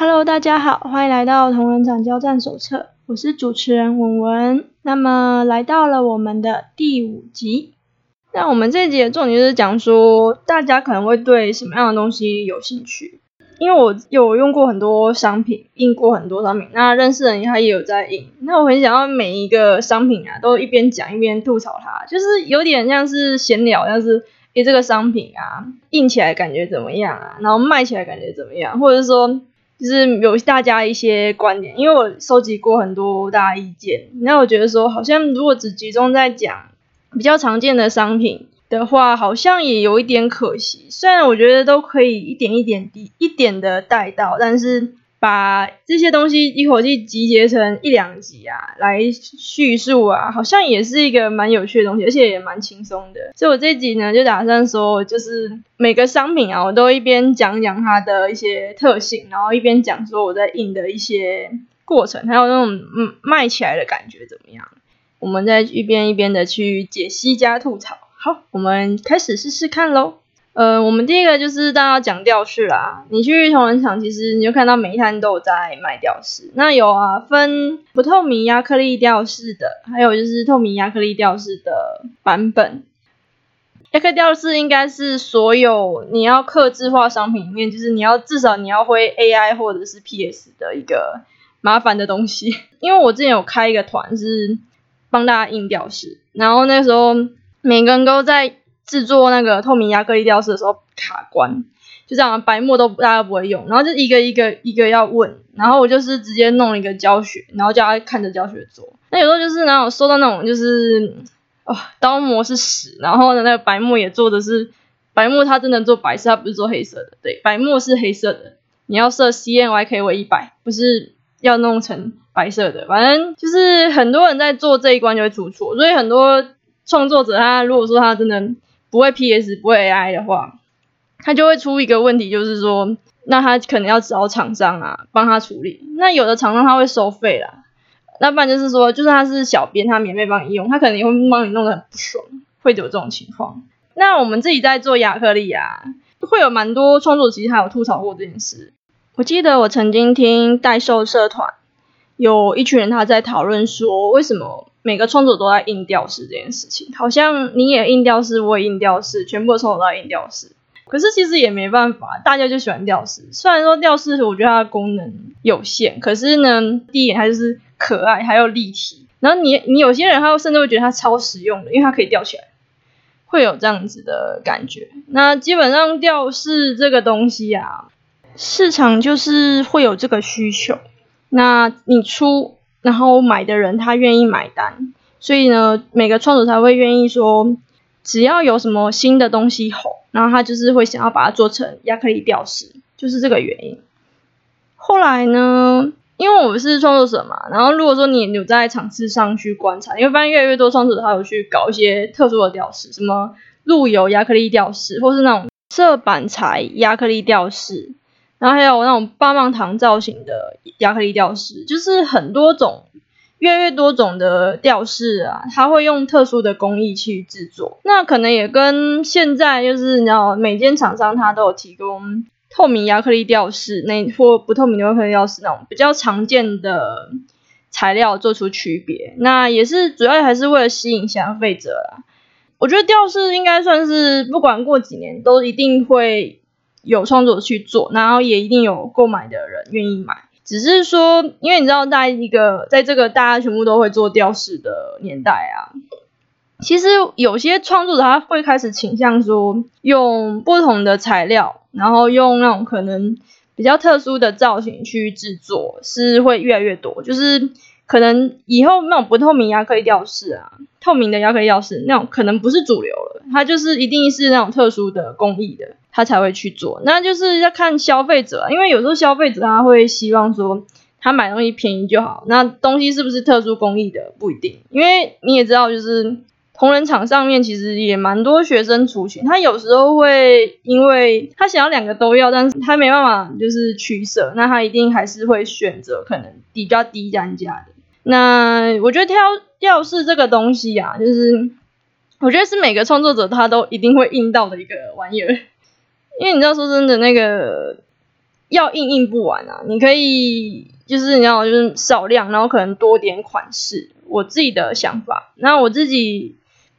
Hello，大家好，欢迎来到同仁场交战手册，我是主持人文文。那么来到了我们的第五集，那我们这一集的重点就是讲说，大家可能会对什么样的东西有兴趣？因为我有用过很多商品，印过很多商品，那认识人他也有在印，那我很想要每一个商品啊，都一边讲一边吐槽它，就是有点像是闲聊，像是诶这个商品啊，印起来感觉怎么样啊，然后卖起来感觉怎么样，或者是说。就是有大家一些观点，因为我收集过很多大家意见，那我觉得说好像如果只集中在讲比较常见的商品的话，好像也有一点可惜。虽然我觉得都可以一点一点滴一点的带到，但是。把这些东西一口气集结成一两集啊，来叙述啊，好像也是一个蛮有趣的东西，而且也蛮轻松的。所以我这集呢，就打算说，就是每个商品啊，我都一边讲讲它的一些特性，然后一边讲说我在印的一些过程，还有那种嗯卖起来的感觉怎么样。我们再一边一边的去解析加吐槽。好，我们开始试试看喽。呃，我们第一个就是大家讲吊饰啦。你去同仁场，其实你就看到每一摊都有在卖吊饰。那有啊，分不透明亚克力吊饰的，还有就是透明亚克力吊饰的版本。亚克力吊饰应该是所有你要刻制化商品里面，就是你要至少你要会 AI 或者是 PS 的一个麻烦的东西。因为我之前有开一个团是帮大家印吊饰，然后那时候每个人都在。制作那个透明亚克力吊饰的时候卡关，就这样白墨都大家不会用，然后就一个一个一个要问，然后我就是直接弄一个教学，然后叫他看着教学做。那有时候就是然后收到那种就是哦刀模是屎，然后呢那个白墨也做的是白墨，它真的做白色，它不是做黑色的。对，白墨是黑色的，你要设 CNYK 为一百，不是要弄成白色的。反正就是很多人在做这一关就会出错，所以很多创作者他如果说他真的。不会 PS 不会 AI 的话，他就会出一个问题，就是说，那他可能要找厂商啊帮他处理。那有的厂商他会收费啦，那不然就是说，就算他是小编，他免费帮你用，他可能也会帮你弄得很不爽，会有这种情况。那我们自己在做亚克力啊，会有蛮多创作，其实还有吐槽过这件事。我记得我曾经听代售社团有一群人他在讨论说，为什么？每个创作都在印吊饰这件事情，好像你也印吊饰，我也印吊饰，全部的创作都在印吊饰。可是其实也没办法，大家就喜欢吊饰。虽然说吊饰，我觉得它的功能有限，可是呢，第一眼它就是可爱，还有立体。然后你你有些人，他甚至会觉得它超实用的，因为它可以吊起来，会有这样子的感觉。那基本上吊饰这个东西啊，市场就是会有这个需求。那你出。然后买的人他愿意买单，所以呢，每个创作者才会愿意说，只要有什么新的东西红，然后他就是会想要把它做成亚克力吊饰，就是这个原因。后来呢，因为我是创作者嘛，然后如果说你有在场次上去观察，因为发现越来越多创作者他有去搞一些特殊的吊饰，什么路由亚克力吊饰，或是那种色板材亚克力吊饰。然后还有那种棒棒糖造型的亚克力吊饰，就是很多种，越来越多种的吊饰啊，它会用特殊的工艺去制作。那可能也跟现在就是你知道，每间厂商它都有提供透明亚克力吊饰，那或不透明的亚克力吊饰那种比较常见的材料做出区别。那也是主要还是为了吸引消费者啦。我觉得吊饰应该算是不管过几年都一定会。有创作去做，然后也一定有购买的人愿意买。只是说，因为你知道，在一个在这个大家全部都会做吊饰的年代啊，其实有些创作者他会开始倾向说，用不同的材料，然后用那种可能比较特殊的造型去制作，是会越来越多。就是可能以后那种不透明亚克力吊饰啊，透明的亚克力吊饰那种可能不是主流了，它就是一定是那种特殊的工艺的。他才会去做，那就是要看消费者，因为有时候消费者他会希望说，他买东西便宜就好，那东西是不是特殊工艺的不一定，因为你也知道，就是同仁场上面其实也蛮多学生出群，他有时候会因为他想要两个都要，但是他没办法就是取舍，那他一定还是会选择可能比较低单价的。那我觉得挑吊饰这个东西啊，就是我觉得是每个创作者他都一定会印到的一个玩意儿。因为你知道，说真的，那个要印印不完啊，你可以就是你要就是少量，然后可能多点款式。我自己的想法，那我自己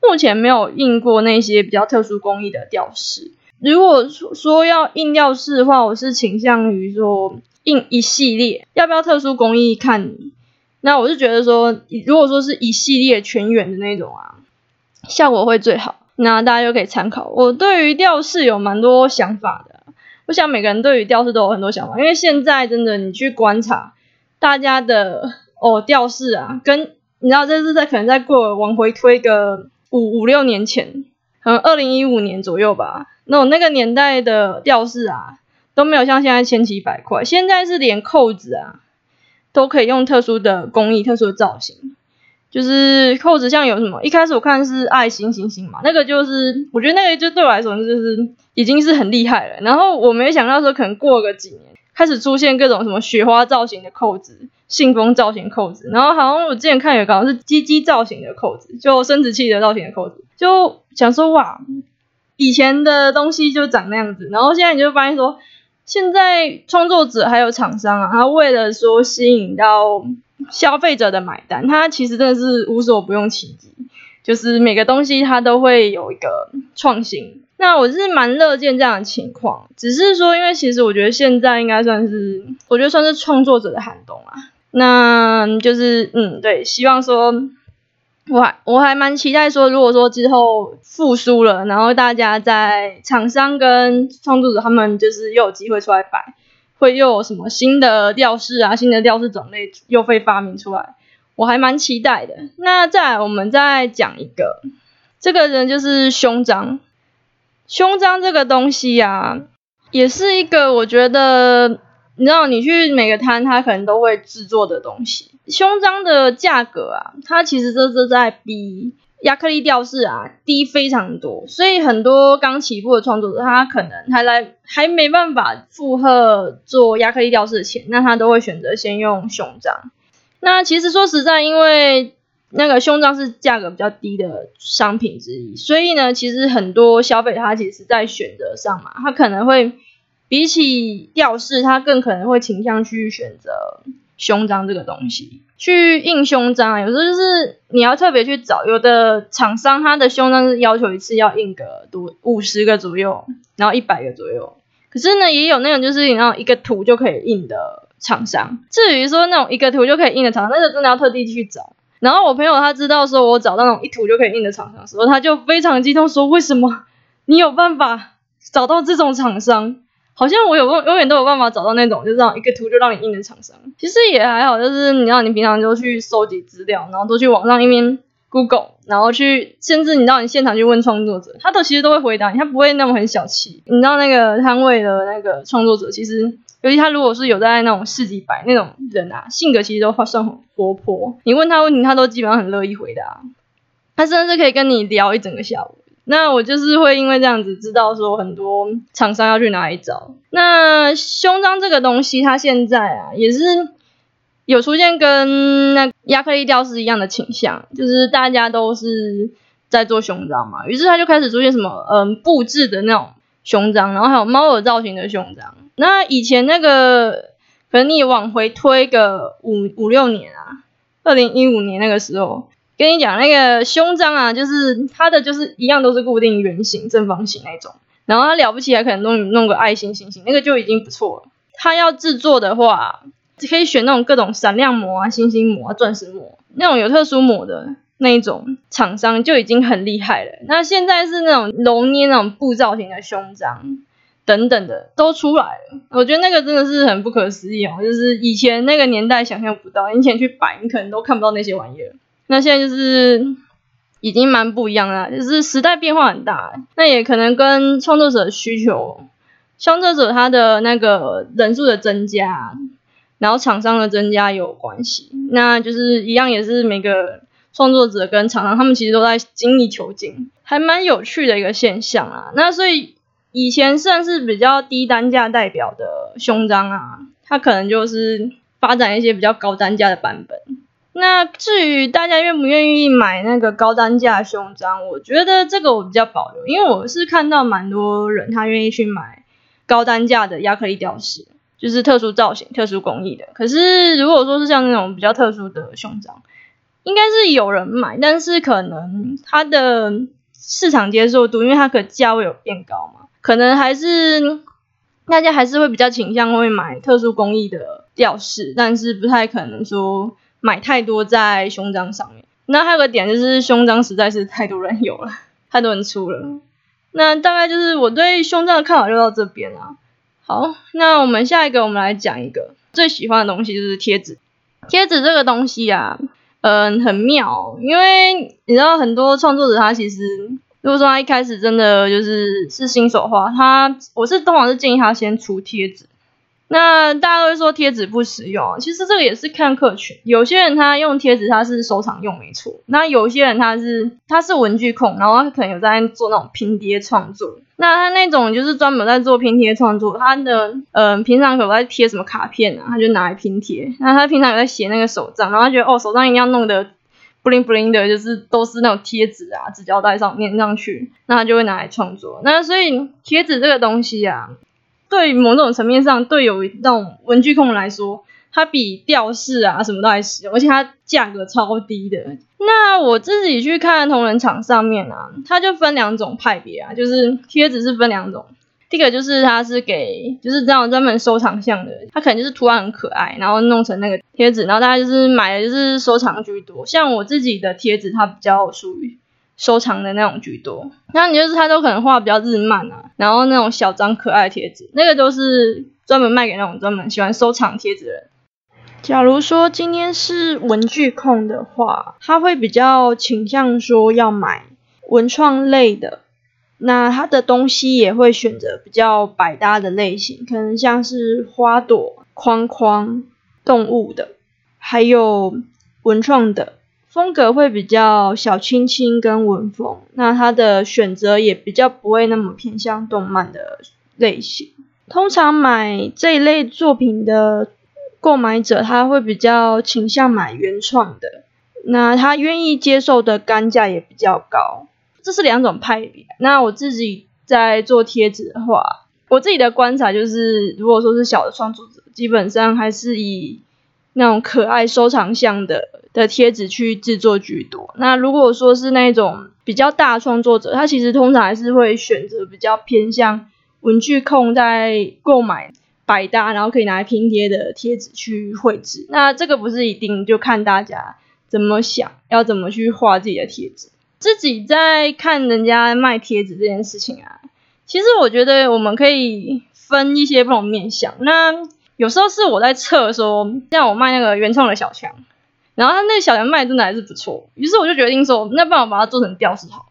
目前没有印过那些比较特殊工艺的吊饰。如果说要印吊饰的话，我是倾向于说印一系列，要不要特殊工艺看你。那我是觉得说，如果说是一系列全圆的那种啊，效果会最好。那大家就可以参考。我对于吊饰有蛮多想法的。我想每个人对于吊饰都有很多想法，因为现在真的你去观察大家的哦吊饰啊，跟你知道这是在可能在过往回推个五五六年前，可能二零一五年左右吧，那种那个年代的吊饰啊都没有像现在千奇百怪，现在是连扣子啊都可以用特殊的工艺、特殊的造型。就是扣子像有什么？一开始我看是爱心星星嘛，那个就是我觉得那个就对我来说就是已经是很厉害了。然后我没想到说可能过个几年，开始出现各种什么雪花造型的扣子、信封造型扣子，然后好像我之前看有个是鸡鸡造型的扣子，就生殖器的造型的扣子，就想说哇，以前的东西就长那样子，然后现在你就发现说，现在创作者还有厂商啊，他为了说吸引到。消费者的买单，它其实真的是无所不用其极，就是每个东西它都会有一个创新。那我是蛮乐见这样的情况，只是说，因为其实我觉得现在应该算是，我觉得算是创作者的寒冬啊。那就是嗯，对，希望说，我还我还蛮期待说，如果说之后复苏了，然后大家在厂商跟创作者他们就是又有机会出来摆。会又有什么新的调式啊？新的调式种类又会发明出来，我还蛮期待的。那再来，我们再讲一个，这个人就是胸章。胸章这个东西呀，也是一个我觉得，你知道，你去每个摊，它可能都会制作的东西。胸章的价格啊，它其实这是在比。亚克力吊饰啊，低非常多，所以很多刚起步的创作者，他可能还来还没办法负荷做亚克力吊饰的钱，那他都会选择先用胸章。那其实说实在，因为那个胸章是价格比较低的商品之一，所以呢，其实很多消费者他其实在选择上嘛，他可能会比起吊饰，他更可能会倾向去选择。胸章这个东西，去印胸章，有时候就是你要特别去找，有的厂商他的胸章是要求一次要印个多五十个左右，然后一百个左右。可是呢，也有那种就是你要一个图就可以印的厂商。至于说那种一个图就可以印的厂商，那个真的要特地去找。然后我朋友他知道说我找到那种一图就可以印的厂商时候，他就非常激动说：为什么你有办法找到这种厂商？好像我有永永远都有办法找到那种，就这样一个图就让你印的厂商。其实也还好，就是你知道，你平常就去收集资料，然后都去网上一边 Google，然后去，甚至你知道，你现场去问创作者，他都其实都会回答你，他不会那么很小气。你知道那个摊位的那个创作者，其实尤其他如果是有在那种市集摆那种人啊，性格其实都算很活泼。你问他问题，他都基本上很乐意回答，他甚至可以跟你聊一整个下午。那我就是会因为这样子知道说很多厂商要去哪里找。那胸章这个东西，它现在啊也是有出现跟那亚克力吊饰一样的倾向，就是大家都是在做胸章嘛，于是它就开始出现什么嗯布置的那种胸章，然后还有猫耳造型的胸章。那以前那个可能你往回推个五五六年啊，二零一五年那个时候。跟你讲那个胸章啊，就是它的就是一样都是固定圆形正方形那种，然后它了不起还可能弄弄个爱心星星，那个就已经不错了。它要制作的话，可以选那种各种闪亮膜啊、星星膜啊、钻石膜那种有特殊膜的那一种厂商就已经很厉害了。那现在是那种揉捏那种布造型的胸章等等的都出来了，我觉得那个真的是很不可思议哦，就是以前那个年代想象不到，以前去摆你可能都看不到那些玩意儿。那现在就是已经蛮不一样了，就是时代变化很大，那也可能跟创作者的需求、创作者他的那个人数的增加，然后厂商的增加有关系。那就是一样，也是每个创作者跟厂商他们其实都在精益求精，还蛮有趣的一个现象啊。那所以以前算是比较低单价代表的胸章啊，它可能就是发展一些比较高单价的版本。那至于大家愿不愿意买那个高单价胸章，我觉得这个我比较保留，因为我是看到蛮多人他愿意去买高单价的亚克力吊饰，就是特殊造型、特殊工艺的。可是如果说是像那种比较特殊的胸章，应该是有人买，但是可能它的市场接受度，因为它可价位有变高嘛，可能还是大家还是会比较倾向会买特殊工艺的吊饰，但是不太可能说买太多在胸章上面。那还有个点就是胸章实在是太多人有了，太多人出了。那大概就是我对胸章的看法就到这边了。好，那我们下一个我们来讲一个最喜欢的东西就是贴纸。贴纸这个东西啊。嗯，很妙，因为你知道很多创作者他其实，如果说他一开始真的就是是新手画，他我是通常是建议他先出贴纸。那大家都会说贴纸不实用，其实这个也是看客群。有些人他用贴纸他是收藏用没错，那有些人他是他是文具控，然后他可能有在做那种拼贴创作。那他那种就是专门在做拼贴创作，他的呃平常可能在贴什么卡片啊，他就拿来拼贴。那他平常有在写那个手账，然后他觉得哦手账一定要弄得布灵布灵的，就是都是那种贴纸啊纸胶带上粘上去，那他就会拿来创作。那所以贴纸这个东西啊。对某种层面上，对有那种文具控来说，它比吊饰啊什么都还实用，而且它价格超低的。那我自己去看同仁场上面啊，它就分两种派别啊，就是贴纸是分两种。第一个就是它是给就是这样专门收藏项的，它可能就是图案很可爱，然后弄成那个贴纸，然后大家就是买的就是收藏居多。像我自己的贴纸，它比较属于。收藏的那种居多，那你就是他都可能画比较日漫啊，然后那种小张可爱贴纸，那个都是专门卖给那种专门喜欢收藏贴纸的人。假如说今天是文具控的话，他会比较倾向说要买文创类的，那他的东西也会选择比较百搭的类型，可能像是花朵、框框、动物的，还有文创的。风格会比较小清新跟文风，那它的选择也比较不会那么偏向动漫的类型。通常买这一类作品的购买者，他会比较倾向买原创的，那他愿意接受的单价也比较高。这是两种派别。那我自己在做贴纸的话，我自己的观察就是，如果说是小的创作者，基本上还是以那种可爱收藏项的。的贴纸去制作居多。那如果说是那种比较大创作者，他其实通常还是会选择比较偏向文具控在购买百搭，然后可以拿来拼贴的贴纸去绘制。那这个不是一定，就看大家怎么想，要怎么去画自己的贴纸。自己在看人家卖贴纸这件事情啊，其实我觉得我们可以分一些不同面向。那有时候是我在测说，像我卖那个原创的小强。然后他那个小强卖真的还是不错，于是我就决定说，那不然我把它做成吊饰好。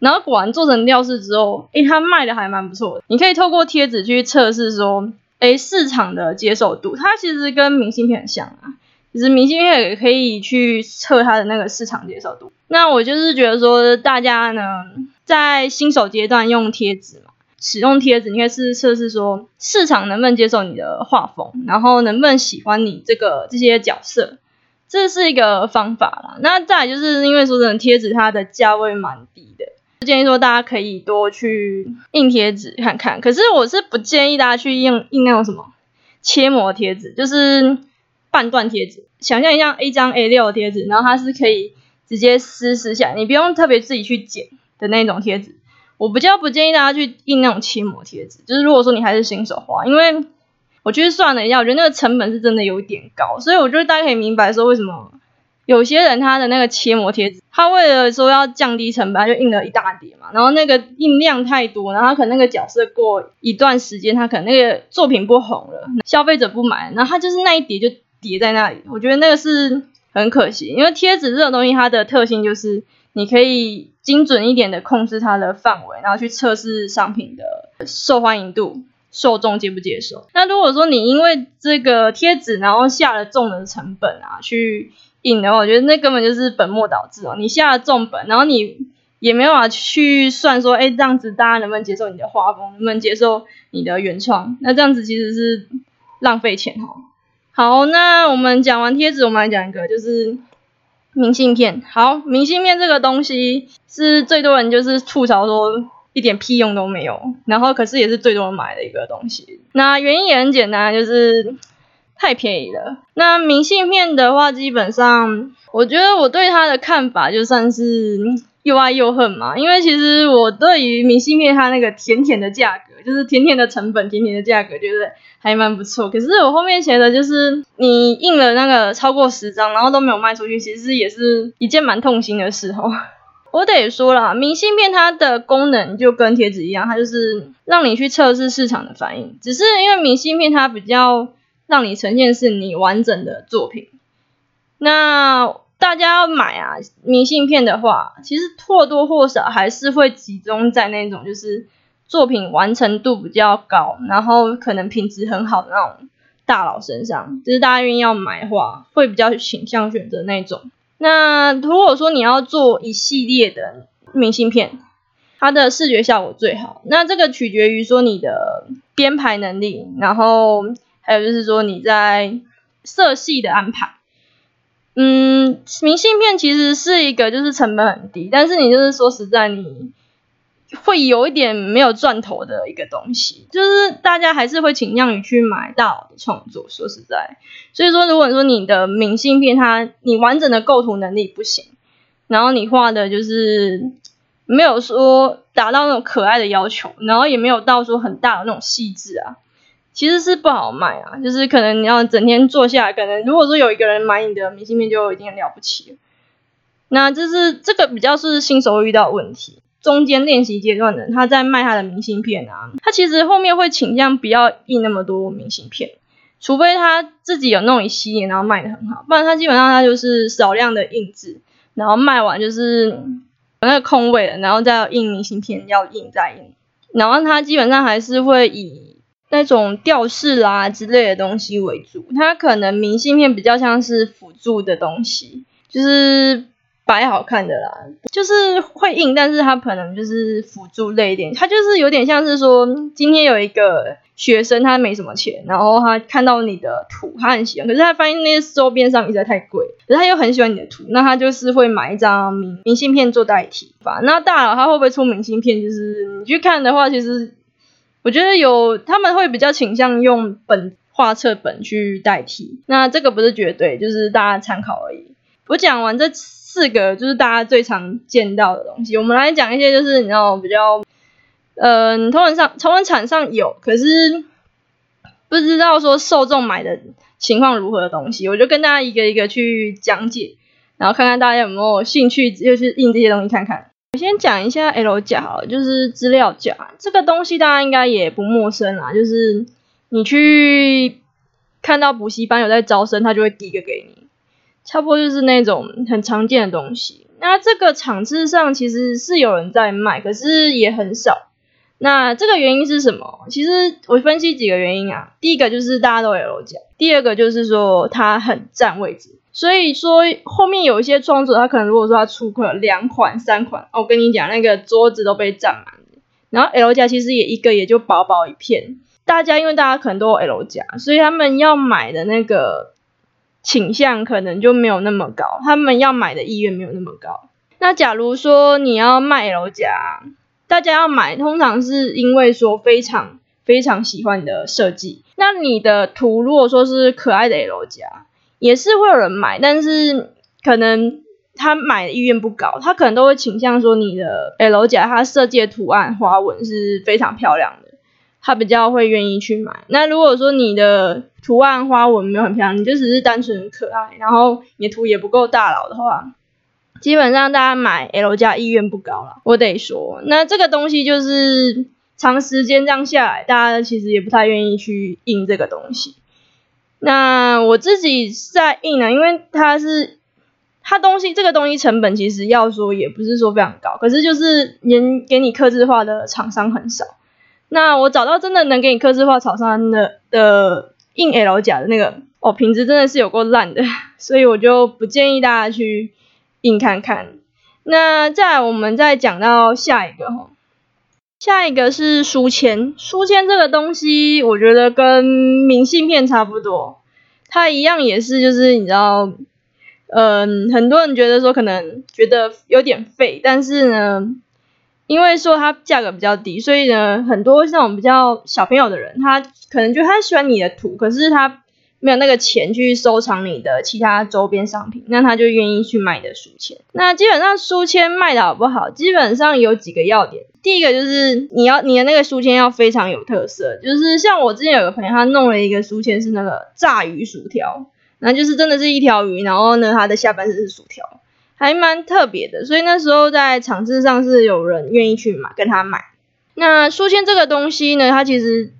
然后果然做成吊饰之后，诶，它卖的还蛮不错的。你可以透过贴纸去测试说，诶，市场的接受度。它其实跟明信片很像啊，其实明信片也可以去测它的那个市场接受度。那我就是觉得说，大家呢在新手阶段用贴纸嘛，使用贴纸，你可以试试测试说，市场能不能接受你的画风，然后能不能喜欢你这个这些角色。这是一个方法啦，那再来就是因为说真的贴纸它的价位蛮低的，建议说大家可以多去印贴纸看看。可是我是不建议大家去印印那种什么切膜贴纸，就是半段贴纸。想象一下一张 A 六贴纸，然后它是可以直接撕撕下，你不用特别自己去剪的那种贴纸。我比较不建议大家去印那种切膜贴纸，就是如果说你还是新手画，因为。我去算了一下，我觉得那个成本是真的有点高，所以我觉得大家可以明白说为什么有些人他的那个切膜贴纸，他为了说要降低成本，就印了一大叠嘛，然后那个印量太多，然后他可能那个角色过一段时间，他可能那个作品不红了，消费者不买，然后他就是那一叠就叠在那里，我觉得那个是很可惜，因为贴纸这种东西它的特性就是你可以精准一点的控制它的范围，然后去测试商品的受欢迎度。受众接不接受？那如果说你因为这个贴纸，然后下了重的成本啊，去印的话，我觉得那根本就是本末倒置哦。你下了重本，然后你也没办法去算说，哎，这样子大家能不能接受你的画风，能不能接受你的原创？那这样子其实是浪费钱哦。好，那我们讲完贴纸，我们来讲一个，就是明信片。好，明信片这个东西是最多人就是吐槽说。一点屁用都没有，然后可是也是最多人买的一个东西。那原因也很简单，就是太便宜了。那明信片的话，基本上我觉得我对它的看法就算是又爱又恨嘛，因为其实我对于明信片它那个甜甜的价格，就是甜甜的成本、甜甜的价格，觉得还蛮不错。可是我后面写的就是你印了那个超过十张，然后都没有卖出去，其实也是一件蛮痛心的事哦。我得说了，明信片它的功能就跟贴纸一样，它就是让你去测试市场的反应。只是因为明信片它比较让你呈现是你完整的作品。那大家要买啊明信片的话，其实或多或少还是会集中在那种就是作品完成度比较高，然后可能品质很好的那种大佬身上。就是大家愿意要买的话，会比较倾向选择那种。那如果说你要做一系列的明信片，它的视觉效果最好。那这个取决于说你的编排能力，然后还有就是说你在色系的安排。嗯，明信片其实是一个就是成本很低，但是你就是说实在你。会有一点没有赚头的一个东西，就是大家还是会倾向于去买大佬的创作。说实在，所以说如果说你的明信片它你完整的构图能力不行，然后你画的就是没有说达到那种可爱的要求，然后也没有到说很大的那种细致啊，其实是不好卖啊。就是可能你要整天坐下来，可能如果说有一个人买你的明信片，就已经很了不起了。那这是这个比较是新手遇到问题。中间练习阶段的，他在卖他的明信片啊，他其实后面会倾向不要印那么多明信片，除非他自己有弄一系列，然后卖的很好，不然他基本上他就是少量的印制，然后卖完就是有那个空位了，然后再印明信片，要印再印，然后他基本上还是会以那种吊饰啦之类的东西为主，他可能明信片比较像是辅助的东西，就是。摆好看的啦，就是会印，但是它可能就是辅助类一点，它就是有点像是说，今天有一个学生他没什么钱，然后他看到你的图，他很喜欢，可是他发现那些周边商品实在太贵，可是他又很喜欢你的图，那他就是会买一张明明信片做代替吧。那大佬他会不会出明信片？就是你去看的话，其实我觉得有他们会比较倾向用本画册本去代替，那这个不是绝对，就是大家参考而已。我讲完这。四个就是大家最常见到的东西，我们来讲一些就是你知道比较，嗯，同人上同人场上有，可是不知道说受众买的情况如何的东西，我就跟大家一个一个去讲解，然后看看大家有没有兴趣，就是印这些东西看看。我先讲一下 L 夹，就是资料夹这个东西，大家应该也不陌生啦，就是你去看到补习班有在招生，他就会第一个给你。差不多就是那种很常见的东西。那这个场次上其实是有人在卖，可是也很少。那这个原因是什么？其实我分析几个原因啊。第一个就是大家都有讲，第二个就是说它很占位置。所以说后面有一些创作者，他可能如果说他出了两款、三款，我跟你讲，那个桌子都被占满了。然后 L 加其实也一个也就薄薄一片。大家因为大家可能都有 L 加，所以他们要买的那个。倾向可能就没有那么高，他们要买的意愿没有那么高。那假如说你要卖 L 夹，大家要买，通常是因为说非常非常喜欢你的设计。那你的图如果说是可爱的 L 夹，也是会有人买，但是可能他买的意愿不高，他可能都会倾向说你的 L 夹，它设计的图案花纹是非常漂亮的。他比较会愿意去买。那如果说你的图案花纹没有很漂亮，你就只是单纯可爱，然后你的图也不够大佬的话，基本上大家买 L 加意愿不高了。我得说，那这个东西就是长时间这样下来，大家其实也不太愿意去印这个东西。那我自己在印呢，因为它是它东西这个东西成本其实要说也不是说非常高，可是就是能给你刻字化的厂商很少。那我找到真的能给你刻字化草上的的硬 L 甲的那个哦，品质真的是有够烂的，所以我就不建议大家去硬看看。那再我们再讲到下一个哈，下一个是书签。书签这个东西，我觉得跟明信片差不多，它一样也是就是你知道，嗯，很多人觉得说可能觉得有点废，但是呢。因为说它价格比较低，所以呢，很多那种比较小朋友的人，他可能就他喜欢你的图，可是他没有那个钱去收藏你的其他周边商品，那他就愿意去买你的书签。那基本上书签卖的好不好，基本上有几个要点。第一个就是你要你的那个书签要非常有特色，就是像我之前有个朋友，他弄了一个书签是那个炸鱼薯条，那就是真的是一条鱼，然后呢，它的下半身是薯条，还蛮特别的。所以那时候在场次上是有人愿意去买跟他买。那书签这个东西呢，它其实。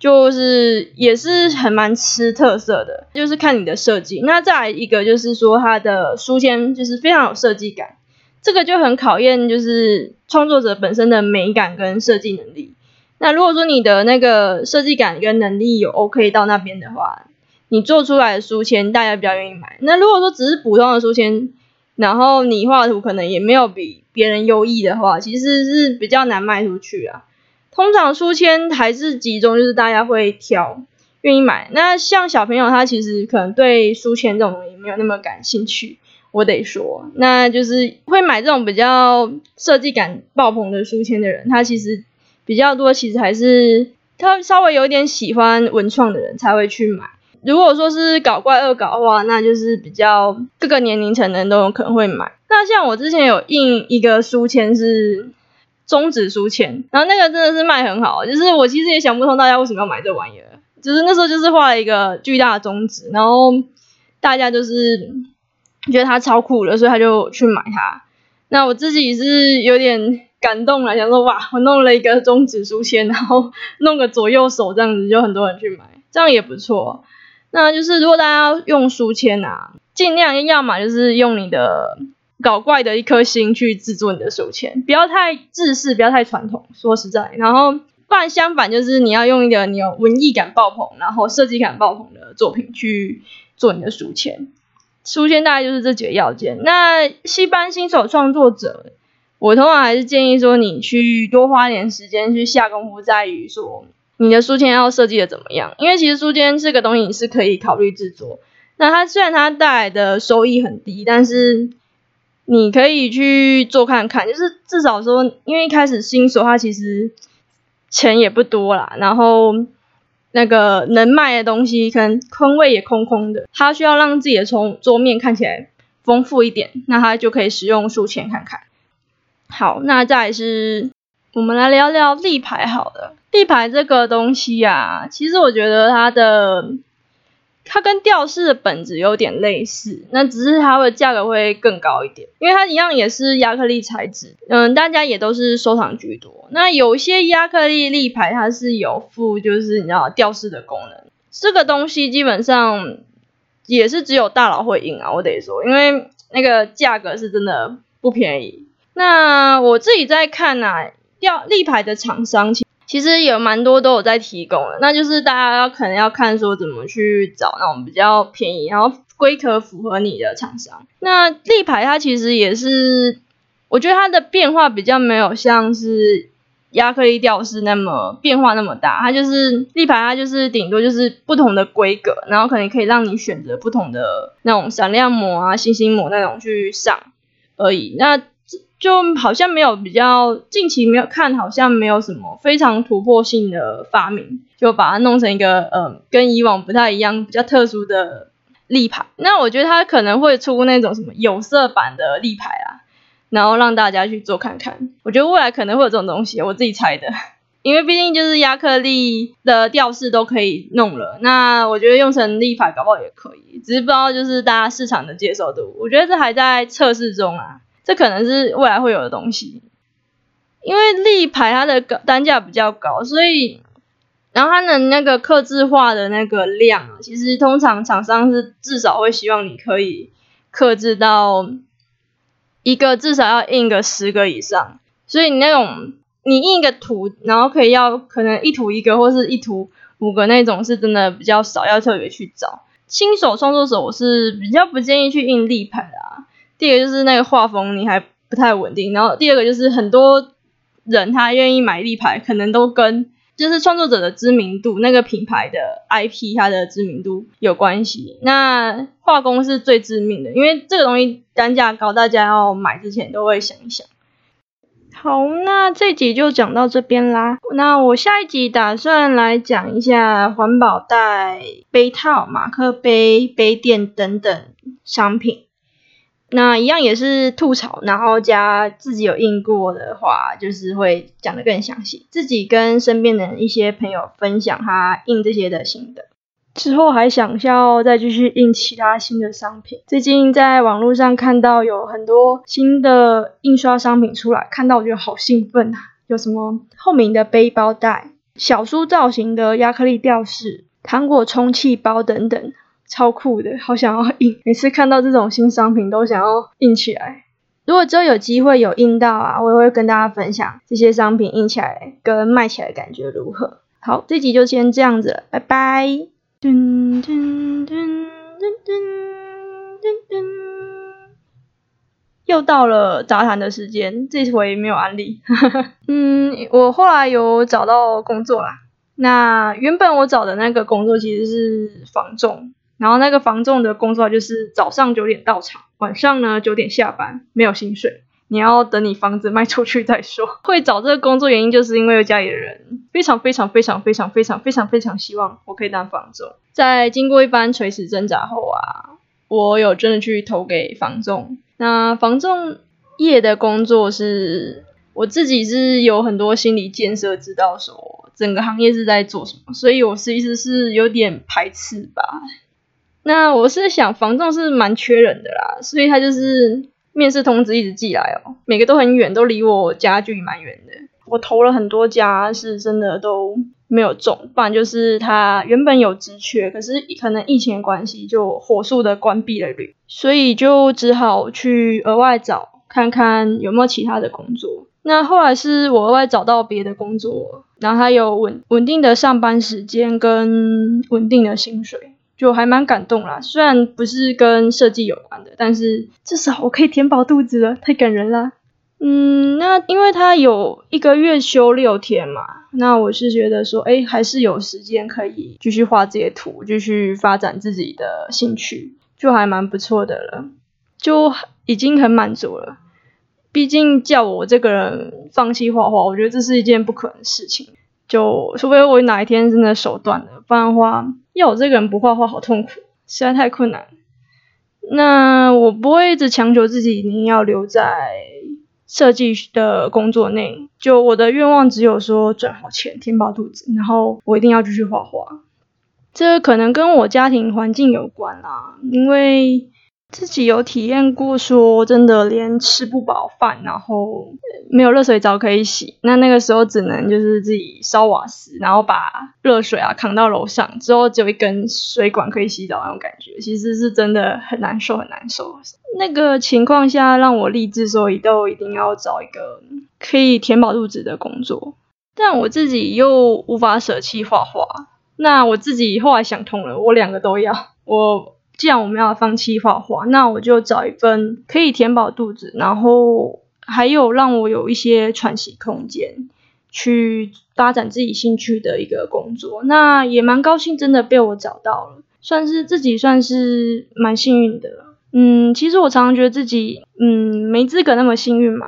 就是也是很蛮吃特色的，就是看你的设计。那再来一个就是说它的书签就是非常有设计感，这个就很考验就是创作者本身的美感跟设计能力。那如果说你的那个设计感跟能力有 OK 到那边的话，你做出来的书签大家比较愿意买。那如果说只是普通的书签，然后你画图可能也没有比别人优异的话，其实是比较难卖出去啊。通常书签还是集中，就是大家会挑，愿意买。那像小朋友，他其实可能对书签这种东西没有那么感兴趣，我得说，那就是会买这种比较设计感爆棚的书签的人，他其实比较多，其实还是他稍微有点喜欢文创的人才会去买。如果说是搞怪恶搞的话，那就是比较各个年龄层的人都有可能会买。那像我之前有印一个书签是。中指书签，然后那个真的是卖很好，就是我其实也想不通大家为什么要买这玩意儿，就是那时候就是画了一个巨大的中指，然后大家就是觉得它超酷了，所以他就去买它。那我自己是有点感动了，想说哇，我弄了一个中指书签，然后弄个左右手这样子，就很多人去买，这样也不错。那就是如果大家用书签啊，尽量要么就是用你的。搞怪的一颗心去制作你的书签，不要太制式，不要太传统。说实在，然后不然相反就是你要用一个你有文艺感爆棚，然后设计感爆棚的作品去做你的书签。书签大概就是这几个要件。那一般新手创作者，我通常还是建议说你去多花点时间去下功夫，在于说你的书签要设计的怎么样。因为其实书签这个东西你是可以考虑制作。那它虽然它带来的收益很低，但是你可以去做看看，就是至少说，因为一开始新手他其实钱也不多啦，然后那个能卖的东西可能坑位也空空的，他需要让自己的从桌面看起来丰富一点，那他就可以使用书签看看。好，那再是我们来聊聊立牌好了，立牌这个东西呀，其实我觉得它的。它跟吊饰的本质有点类似，那只是它的价格会更高一点，因为它一样也是亚克力材质，嗯，大家也都是收藏居多。那有些亚克力立牌它是有附，就是你知道吊饰的功能，这个东西基本上也是只有大佬会印啊，我得说，因为那个价格是真的不便宜。那我自己在看啊，吊立牌的厂商。其其实有蛮多都有在提供的，那就是大家要可能要看说怎么去找那种比较便宜，然后规格符合你的厂商。那立牌它其实也是，我觉得它的变化比较没有像是亚克力吊饰那么变化那么大，它就是立牌，它就是顶多就是不同的规格，然后可能可以让你选择不同的那种闪亮膜啊、星星膜那种去上而已。那就好像没有比较近期没有看，好像没有什么非常突破性的发明，就把它弄成一个呃跟以往不太一样、比较特殊的立牌。那我觉得它可能会出那种什么有色版的立牌啊，然后让大家去做看看。我觉得未来可能会有这种东西，我自己猜的，因为毕竟就是亚克力的吊饰都可以弄了，那我觉得用成立牌搞不好也可以，只是不知道就是大家市场的接受度，我觉得这还在测试中啊。这可能是未来会有的东西，因为立牌它的单价比较高，所以然后它的那个刻字化的那个量，其实通常厂商是至少会希望你可以刻字到一个至少要印个十个以上，所以你那种你印一个图，然后可以要可能一图一个或是一图五个那种是真的比较少，要特别去找新手创作者，我是比较不建议去印立牌的啊。第一个就是那个画风你还不太稳定，然后第二个就是很多人他愿意买立牌，可能都跟就是创作者的知名度、那个品牌的 IP 它的知名度有关系。那画工是最致命的，因为这个东西单价高，大家要买之前都会想一想。好，那这集就讲到这边啦。那我下一集打算来讲一下环保袋、杯套、马克杯、杯垫等等商品。那一样也是吐槽，然后加自己有印过的话，就是会讲得更详细。自己跟身边的一些朋友分享他印这些的心得。之后还想要再继续印其他新的商品。最近在网络上看到有很多新的印刷商品出来，看到我觉得好兴奋啊！有什么透明的背包袋、小书造型的亚克力吊饰、糖果充气包等等。超酷的，好想要印！每次看到这种新商品，都想要印起来。如果之后有机会有印到啊，我也会跟大家分享这些商品印起来跟卖起来感觉如何。好，这集就先这样子，拜拜。噔噔噔噔噔噔噔又到了杂谈的时间，这回没有安利。嗯，我后来有找到工作啦。那原本我找的那个工作其实是房仲。然后那个房仲的工作就是早上九点到场，晚上呢九点下班，没有薪水，你要等你房子卖出去再说。会找这个工作原因就是因为家里的人非常非常非常非常非常非常非常希望我可以当房仲。在经过一番垂死挣扎后啊，我有真的去投给房仲。那房仲业的工作是我自己是有很多心理建设，知道说整个行业是在做什么，所以我是其实是有点排斥吧。那我是想，房仲是蛮缺人的啦，所以他就是面试通知一直寄来哦，每个都很远，都离我家距离蛮远的。我投了很多家，是真的都没有中，不然就是他原本有职缺，可是可能疫情关系就火速的关闭了旅，所以就只好去额外找看看有没有其他的工作。那后来是我额外找到别的工作，然后他有稳稳定的上班时间跟稳定的薪水。就还蛮感动啦，虽然不是跟设计有关的，但是至少我可以填饱肚子了，太感人了。嗯，那因为他有一个月休六天嘛，那我是觉得说，哎，还是有时间可以继续画这些图，继续发展自己的兴趣，就还蛮不错的了，就已经很满足了。毕竟叫我这个人放弃画画，我觉得这是一件不可能的事情。就除非我哪一天真的手断了，不然的话，要我这个人不画画好痛苦，实在太困难。那我不会一直强求自己一定要留在设计的工作内，就我的愿望只有说赚好钱，填饱肚子，然后我一定要继续画画。这可能跟我家庭环境有关啦，因为。自己有体验过，说真的，连吃不饱饭，然后没有热水澡可以洗，那那个时候只能就是自己烧瓦斯，然后把热水啊扛到楼上，之后只有一根水管可以洗澡那种感觉，其实是真的很难受，很难受。那个情况下，让我立志说，都一定要找一个可以填饱肚子的工作，但我自己又无法舍弃画画。那我自己后来想通了，我两个都要，我。既然我们要放弃画画，那我就找一份可以填饱肚子，然后还有让我有一些喘息空间，去发展自己兴趣的一个工作。那也蛮高兴，真的被我找到了，算是自己算是蛮幸运的。嗯，其实我常常觉得自己，嗯，没资格那么幸运嘛，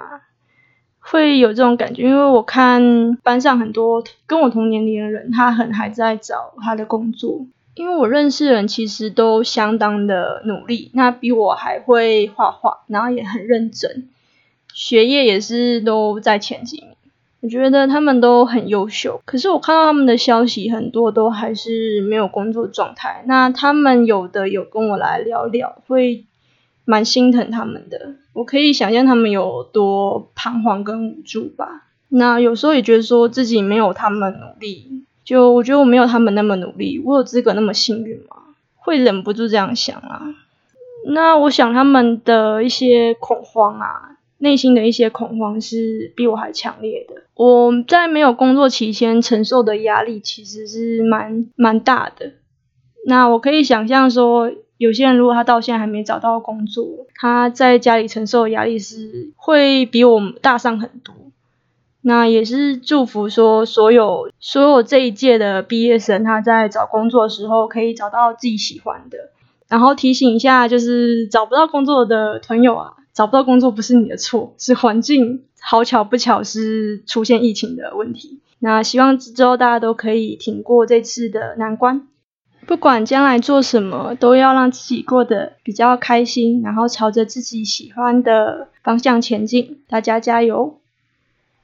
会有这种感觉，因为我看班上很多跟我同年龄的人，他很还在找他的工作。因为我认识人其实都相当的努力，那比我还会画画，然后也很认真，学业也是都在前几名。我觉得他们都很优秀，可是我看到他们的消息，很多都还是没有工作状态。那他们有的有跟我来聊聊，会蛮心疼他们的。我可以想象他们有多彷徨跟无助吧。那有时候也觉得说自己没有他们努力。就我觉得我没有他们那么努力，我有资格那么幸运吗？会忍不住这样想啊。那我想他们的一些恐慌啊，内心的一些恐慌是比我还强烈的。我在没有工作期间承受的压力其实是蛮蛮大的。那我可以想象说，有些人如果他到现在还没找到工作，他在家里承受的压力是会比我大上很多。那也是祝福说，所有所有这一届的毕业生，他在找工作的时候可以找到自己喜欢的。然后提醒一下，就是找不到工作的朋友啊，找不到工作不是你的错，是环境好巧不巧是出现疫情的问题。那希望之后大家都可以挺过这次的难关。不管将来做什么，都要让自己过得比较开心，然后朝着自己喜欢的方向前进。大家加油！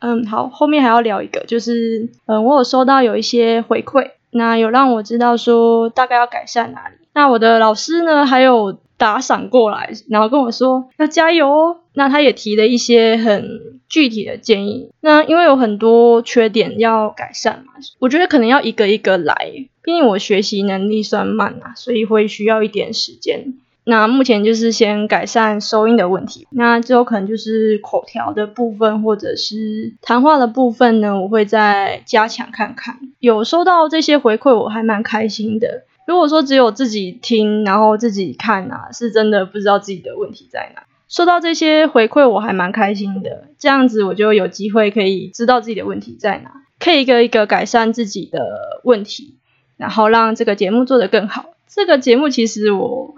嗯，好，后面还要聊一个，就是嗯，我有收到有一些回馈，那有让我知道说大概要改善哪里。那我的老师呢，还有打赏过来，然后跟我说要加油哦。那他也提了一些很具体的建议。那因为有很多缺点要改善嘛，我觉得可能要一个一个来，毕竟我学习能力算慢啊，所以会需要一点时间。那目前就是先改善收音的问题，那之后可能就是口条的部分或者是谈话的部分呢，我会再加强看看。有收到这些回馈，我还蛮开心的。如果说只有自己听，然后自己看啊，是真的不知道自己的问题在哪。收到这些回馈，我还蛮开心的。这样子我就有机会可以知道自己的问题在哪，可以一个一个改善自己的问题，然后让这个节目做得更好。这个节目其实我。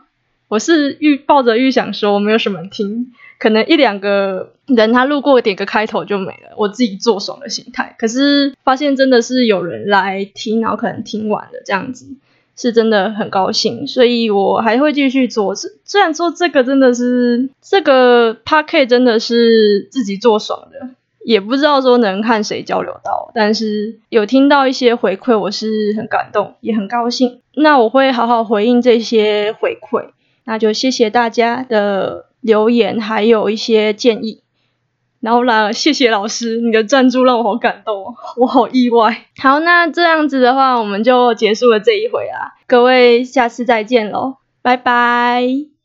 我是预抱着预想说没有什么听，可能一两个人他路过点个开头就没了，我自己做爽的心态。可是发现真的是有人来听，然后可能听完了这样子，是真的很高兴，所以我还会继续做。虽然说这个真的是这个 p a r k 真的是自己做爽的，也不知道说能看谁交流到，但是有听到一些回馈，我是很感动，也很高兴。那我会好好回应这些回馈。那就谢谢大家的留言，还有一些建议。然后啦，谢谢老师，你的赞助让我好感动，我好意外。好，那这样子的话，我们就结束了这一回啊，各位下次再见喽，拜拜。